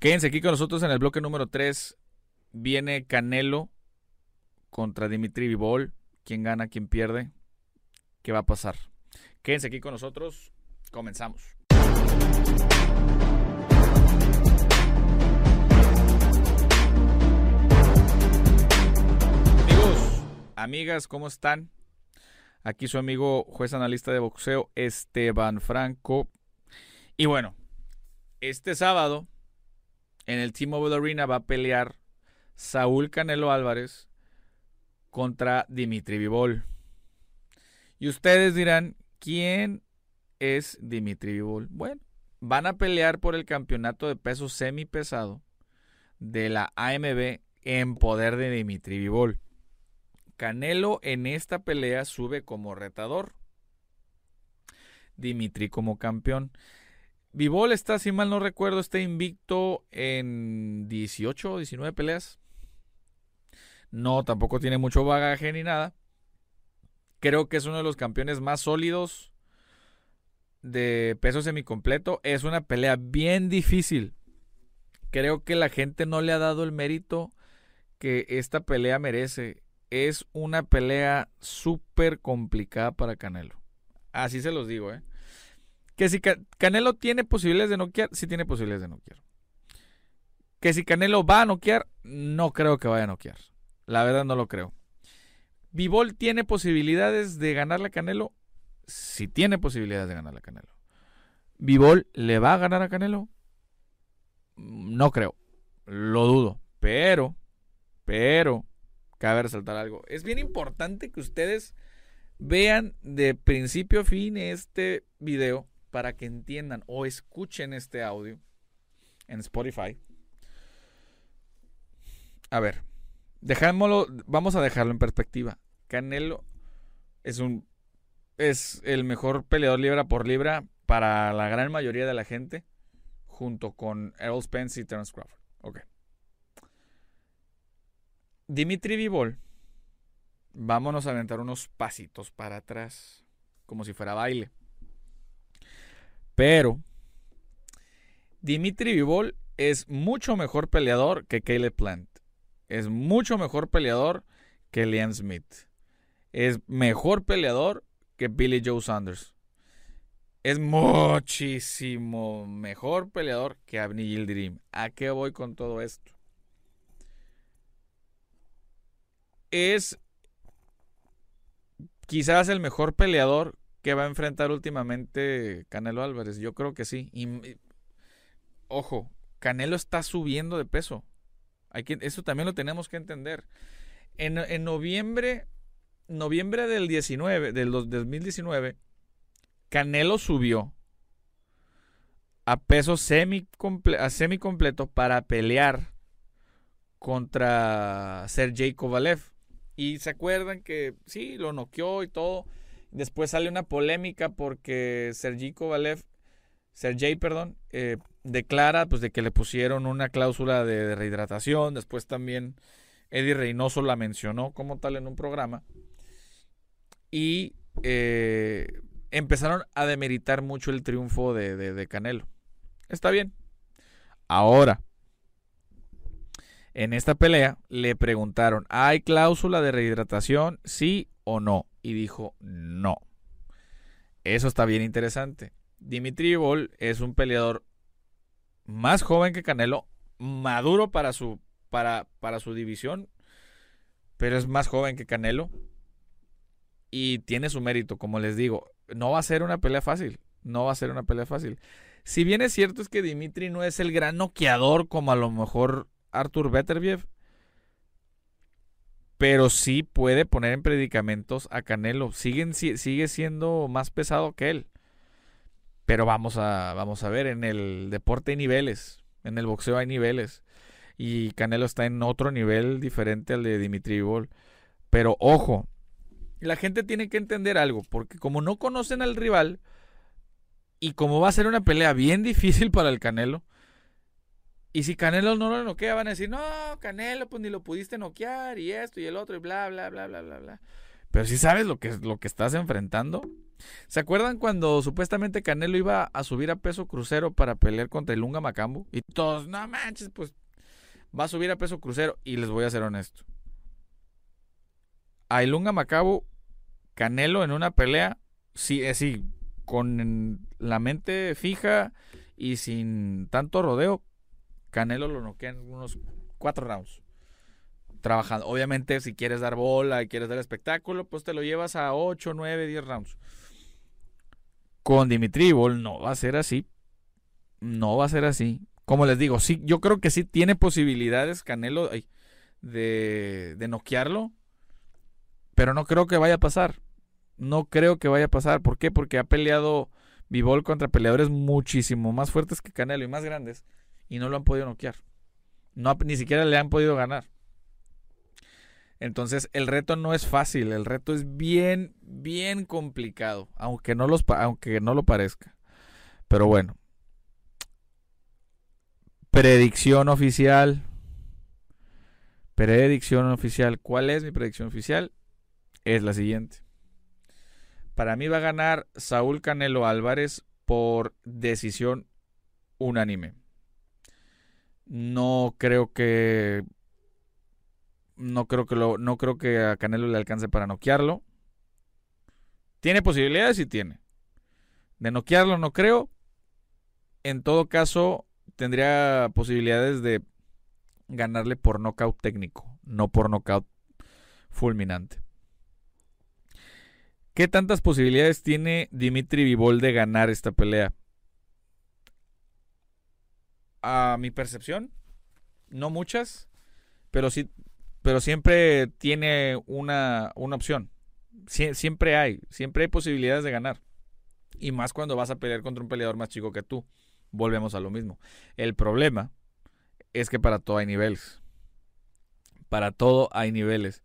Quédense aquí con nosotros en el bloque número 3. Viene Canelo contra Dimitri Vivol. ¿Quién gana? ¿Quién pierde? ¿Qué va a pasar? Quédense aquí con nosotros. Comenzamos. Amigos, amigas, ¿cómo están? Aquí su amigo juez analista de boxeo Esteban Franco. Y bueno, este sábado en el T-Mobile Arena va a pelear Saúl Canelo Álvarez contra Dimitri Vivol. Y ustedes dirán, ¿quién es Dimitri Vivol? Bueno, van a pelear por el campeonato de peso semipesado de la AMB en poder de Dimitri Vivol. Canelo en esta pelea sube como retador. Dimitri como campeón. Vivol está, si mal no recuerdo, está invicto en 18 o 19 peleas. No, tampoco tiene mucho bagaje ni nada. Creo que es uno de los campeones más sólidos de peso semicompleto. Es una pelea bien difícil. Creo que la gente no le ha dado el mérito que esta pelea merece. Es una pelea súper complicada para Canelo. Así se los digo, ¿eh? Que si Canelo tiene posibilidades de noquear, sí tiene posibilidades de noquear. Que si Canelo va a noquear, no creo que vaya a noquear. La verdad no lo creo. Vivol tiene posibilidades de ganarle a Canelo. Sí tiene posibilidades de ganarle a Canelo. ¿Vivol le va a ganar a Canelo? No creo. Lo dudo. Pero, pero, cabe resaltar algo. Es bien importante que ustedes vean de principio a fin este video para que entiendan o escuchen este audio en Spotify. A ver, dejámoslo, vamos a dejarlo en perspectiva. Canelo es un es el mejor peleador libra por libra para la gran mayoría de la gente, junto con Errol Spence y Terence Crawford. Ok. Dimitri Vivol, vámonos a aventar unos pasitos para atrás, como si fuera baile. Pero Dimitri Vivol es mucho mejor peleador que Caleb Plant. Es mucho mejor peleador que Liam Smith. Es mejor peleador que Billy Joe Sanders. Es muchísimo mejor peleador que Abni Yildirim. ¿A qué voy con todo esto? Es quizás el mejor peleador que va a enfrentar últimamente Canelo Álvarez. Yo creo que sí. Y, ojo, Canelo está subiendo de peso. Hay eso también lo tenemos que entender. En, noviembre, noviembre del 19, del 2019, Canelo subió a peso semi, a semi completo para pelear contra Sergey Kovalev. Y se acuerdan que sí, lo noqueó y todo. Después sale una polémica porque Sergey Kovalev, Sergey, perdón, eh, declara pues de que le pusieron una cláusula de, rehidratación. Después también Eddie Reynoso la mencionó como tal en un programa. Y eh, empezaron a demeritar mucho el triunfo de, de Canelo. Está bien. Ahora, en esta pelea le preguntaron, ¿hay cláusula de rehidratación? Sí o no y dijo no. Eso está bien interesante. Dimitri Bol es un peleador más joven que Canelo, maduro para su, para, para su división, pero es más joven que Canelo y tiene su mérito, como les digo. No va a ser una pelea fácil, no va a ser una pelea fácil. Si bien es cierto es que Dimitri no es el gran noqueador como a lo mejor Arthur Beterbiev, pero sí puede poner en predicamentos a Canelo. Sigue siendo más pesado que él. Pero vamos a, vamos a ver, en el deporte hay niveles, en el boxeo hay niveles. Y Canelo está en otro nivel diferente al de Dimitri. Pero ojo, la gente tiene que entender algo, porque como no conocen al rival, y como va a ser una pelea bien difícil para el Canelo, y si Canelo no lo noquea, van a decir, no, Canelo, pues ni lo pudiste noquear y esto y el otro y bla, bla, bla, bla, bla, bla. Pero si sabes lo que, lo que estás enfrentando, ¿Se acuerdan cuando supuestamente Canelo iba a subir a peso crucero para pelear contra el Lunga Macambo? Y todos, no manches, pues va a subir a peso crucero. Y les voy a ser honesto. A Ilunga Macabo, Canelo en una pelea, sí, eh, sí, con la mente fija y sin tanto rodeo, Canelo lo noquea en unos cuatro rounds. Trabajando. Obviamente, si quieres dar bola y quieres dar espectáculo, pues te lo llevas a 8, 9, 10 rounds. Con Dimitri Bol no va a ser así. No va a ser así. Como les digo, sí, yo creo que sí tiene posibilidades Canelo de, de noquearlo. Pero no creo que vaya a pasar. No creo que vaya a pasar. ¿Por qué? Porque ha peleado Vivol contra peleadores muchísimo más fuertes que Canelo y más grandes. Y no lo han podido noquear. No, ni siquiera le han podido ganar. Entonces el reto no es fácil, el reto es bien, bien complicado, aunque no, los, aunque no lo parezca. Pero bueno. Predicción oficial. Predicción oficial. ¿Cuál es mi predicción oficial? Es la siguiente. Para mí va a ganar Saúl Canelo Álvarez por decisión unánime. No creo que no creo que lo, no creo que a Canelo le alcance para noquearlo. Tiene posibilidades y tiene. De noquearlo no creo. En todo caso, tendría posibilidades de ganarle por nocaut técnico, no por nocaut fulminante. ¿Qué tantas posibilidades tiene Dimitri Vivol de ganar esta pelea? A mi percepción, no muchas, pero sí pero siempre tiene una, opción. siempre hay, siempre hay posibilidades de ganar. Y más cuando vas a pelear contra un peleador más chico que tú. Volvemos a lo mismo. El problema es que para todo hay niveles. Para todo hay niveles.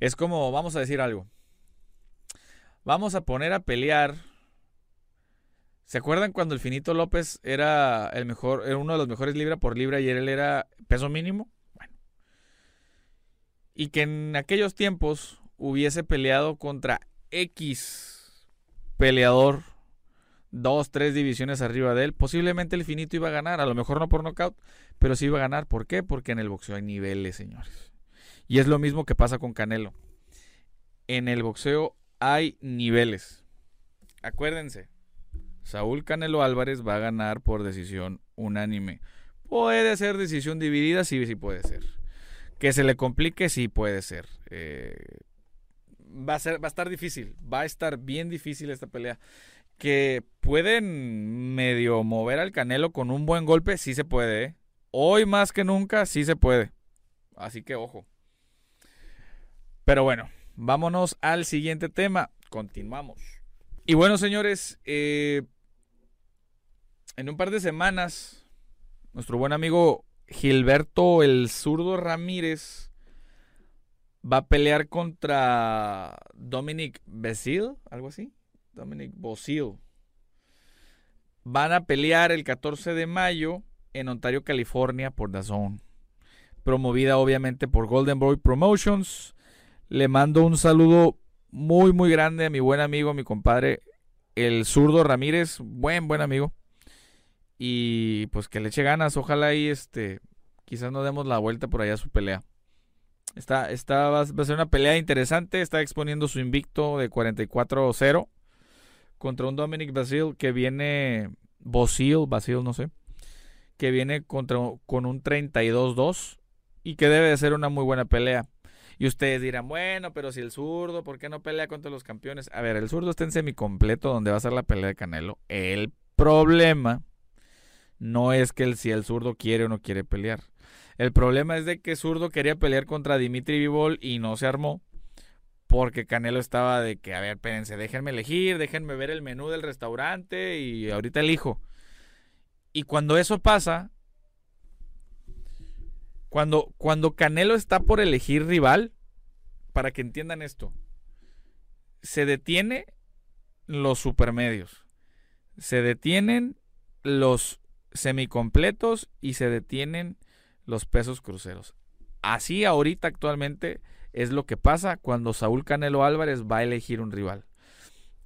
Es como, vamos a decir algo. Vamos a poner a pelear. ¿Se acuerdan cuando el Finito López era el mejor, era uno de los mejores libra por libra y él era peso mínimo? y que en aquellos tiempos hubiese peleado contra X peleador, dos, tres divisiones arriba de él, posiblemente el finito iba a ganar, a lo mejor no por nocaut, pero sí iba a ganar. ¿Por qué? Porque en el boxeo hay niveles, señores. Y es lo mismo que pasa con Canelo. En el boxeo hay niveles. Acuérdense, Saúl Canelo Álvarez va a ganar por decisión unánime. Puede ser decisión dividida, sí, sí puede ser. Que se le complique, sí puede ser. Eh, va, a ser va a estar difícil. Va a estar bien difícil esta pelea. Que pueden medio mover al Canelo con un buen golpe, sí se puede. ¿eh? Hoy más que nunca, sí se puede. Así que ojo. Pero bueno, vámonos al siguiente tema. Continuamos. Y bueno, señores, eh, en un par de semanas, nuestro buen amigo Gilberto el zurdo Ramírez va a pelear contra Dominic Besil, algo así. Dominic Bosil. Van a pelear el 14 de mayo en Ontario, California, por Zone. Promovida obviamente por Golden Boy Promotions. Le mando un saludo muy, muy grande a mi buen amigo, mi compadre, el zurdo Ramírez. Buen, buen amigo. Y pues que le eche ganas. Ojalá ahí este. Quizás no demos la vuelta por allá a su pelea. Está, está, va a ser una pelea interesante. Está exponiendo su invicto de 44-0 contra un Dominic Basil que viene. Basil, Basil, no sé. Que viene contra, con un 32-2 y que debe de ser una muy buena pelea. Y ustedes dirán, bueno, pero si el zurdo, ¿por qué no pelea contra los campeones? A ver, el zurdo está en semicompleto donde va a ser la pelea de Canelo. El problema no es que el, si el zurdo quiere o no quiere pelear. El problema es de que zurdo quería pelear contra Dimitri Vivol y no se armó. Porque Canelo estaba de que, a ver, espérense, déjenme elegir, déjenme ver el menú del restaurante y ahorita elijo. Y cuando eso pasa, cuando, cuando Canelo está por elegir rival, para que entiendan esto, se detiene los supermedios, se detienen los semicompletos y se detienen los pesos cruceros. Así ahorita actualmente es lo que pasa cuando Saúl Canelo Álvarez va a elegir un rival.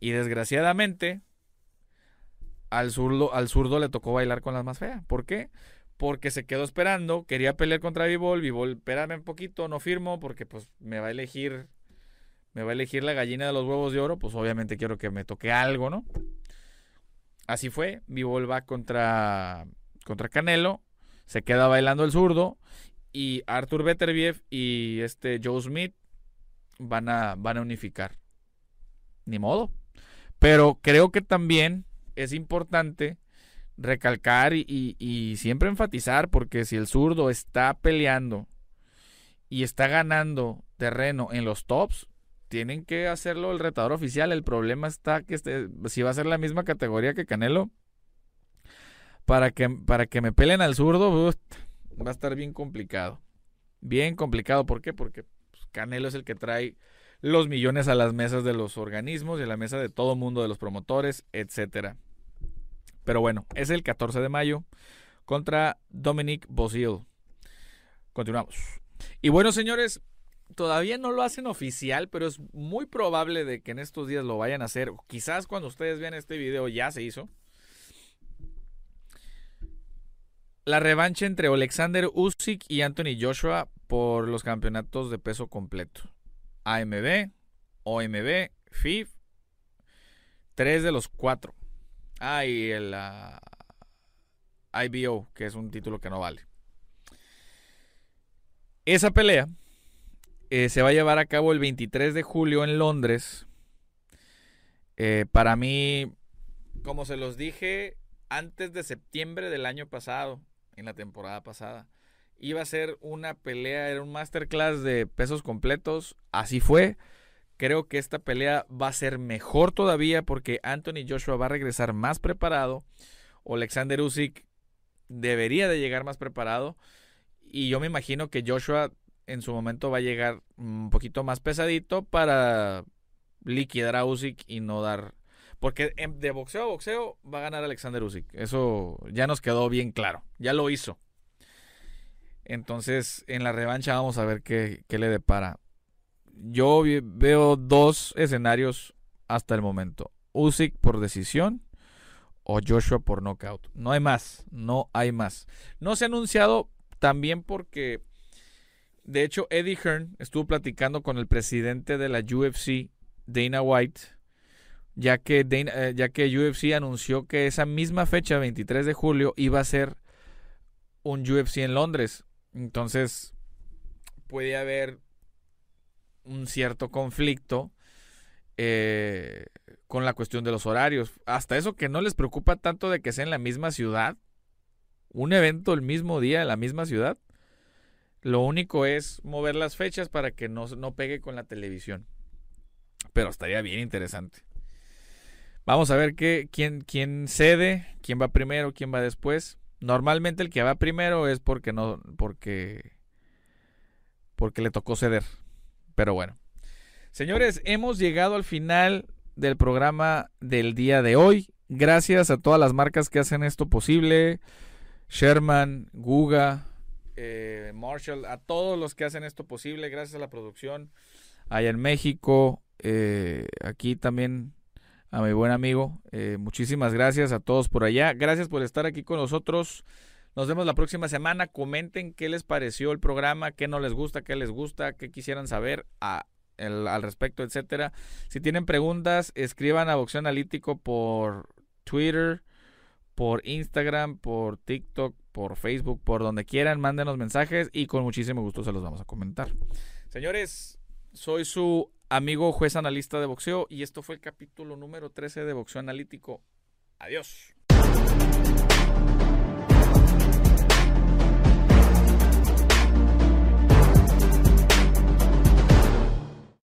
Y desgraciadamente, al zurdo, al zurdo le tocó bailar con las más feas. ¿Por qué? Porque se quedó esperando, quería pelear contra Vivol, Vivol, espérame un poquito, no firmo porque pues me va a elegir me va a elegir la gallina de los huevos de oro, pues obviamente quiero que me toque algo, ¿no? Así fue, Vivol va contra contra Canelo, se queda bailando el zurdo y Arthur Beterbiev y este Joe Smith van a, van a unificar. Ni modo. Pero creo que también es importante recalcar y, siempre enfatizar, porque si el zurdo está peleando y está ganando terreno en los tops, tienen que hacerlo el retador oficial. El problema está que este, si va a ser la misma categoría que Canelo, para que, para que me peleen al zurdo, va a estar bien complicado. Bien complicado. ¿Por qué? Porque pues, Canelo es el que trae los millones a las mesas de los organismos y a la mesa de todo mundo, de los promotores, etcétera. Pero bueno, es el 14 de mayo contra Dominic Bosil. Continuamos. Y bueno, señores, todavía no lo hacen oficial, pero es muy probable de que en estos días lo vayan a hacer. Quizás cuando ustedes vean este video ya se hizo. La revancha entre Alexander Usyk y Anthony Joshua por los campeonatos de peso completo. AMB, OMB, FIF, tres de los cuatro. Ah, y el ah, IBO, que es un título que no vale. Esa pelea eh, se va a llevar a cabo el 23 de julio en Londres. Eh, para mí, como se los dije antes de septiembre del año pasado, en la temporada pasada, iba a ser una pelea, era un masterclass de pesos completos. Así fue. Creo que esta pelea va a ser mejor todavía porque Anthony Joshua va a regresar más preparado. Alexander Usyk debería de llegar más preparado. Y yo me imagino que Joshua en su momento va a llegar un poquito más pesadito para liquidar a Usyk y no dar... Porque de boxeo a boxeo va a ganar Alexander Usyk. Eso ya nos quedó bien claro. Ya lo hizo. Entonces, en la revancha vamos a ver qué, le depara. Yo veo dos escenarios hasta el momento. Usyk por decisión o Joshua por knockout. No hay más, no hay más. No se ha anunciado también porque, de hecho, Eddie Hearn estuvo platicando con el presidente de la UFC, Dana White, ya que, eh, ya que UFC anunció que esa misma fecha, 23 de julio, iba a ser un UFC en Londres. Entonces, puede haber un cierto conflicto eh, con la cuestión de los horarios. Hasta eso que no les preocupa tanto de que sea en la misma ciudad. Un evento el mismo día en la misma ciudad. Lo único es mover las fechas para que no, no pegue con la televisión. Pero estaría bien interesante. Vamos a ver qué, quién, quién cede, quién va primero, quién va después. Normalmente el que va primero es porque no, porque, porque le tocó ceder. Pero bueno. Señores, hemos llegado al final del programa del día de hoy. Gracias a todas las marcas que hacen esto posible. Sherman, Guga, eh, Marshall, a todos los que hacen esto posible. Gracias a la producción allá en México. Eh, aquí también a mi buen amigo. Eh, muchísimas gracias a todos por allá. Gracias por estar aquí con nosotros. Nos vemos la próxima semana. Comenten qué les pareció el programa, qué no les gusta, qué les gusta, qué quisieran saber al respecto, etcétera. Si tienen preguntas, escriban a Boxeo Analítico por Twitter, por Instagram, por TikTok, por Facebook, por donde quieran, mándenos mensajes y con muchísimo gusto se los vamos a comentar. Señores, soy su amigo juez analista de boxeo y esto fue el capítulo número 13 de Boxeo Analítico. Adiós.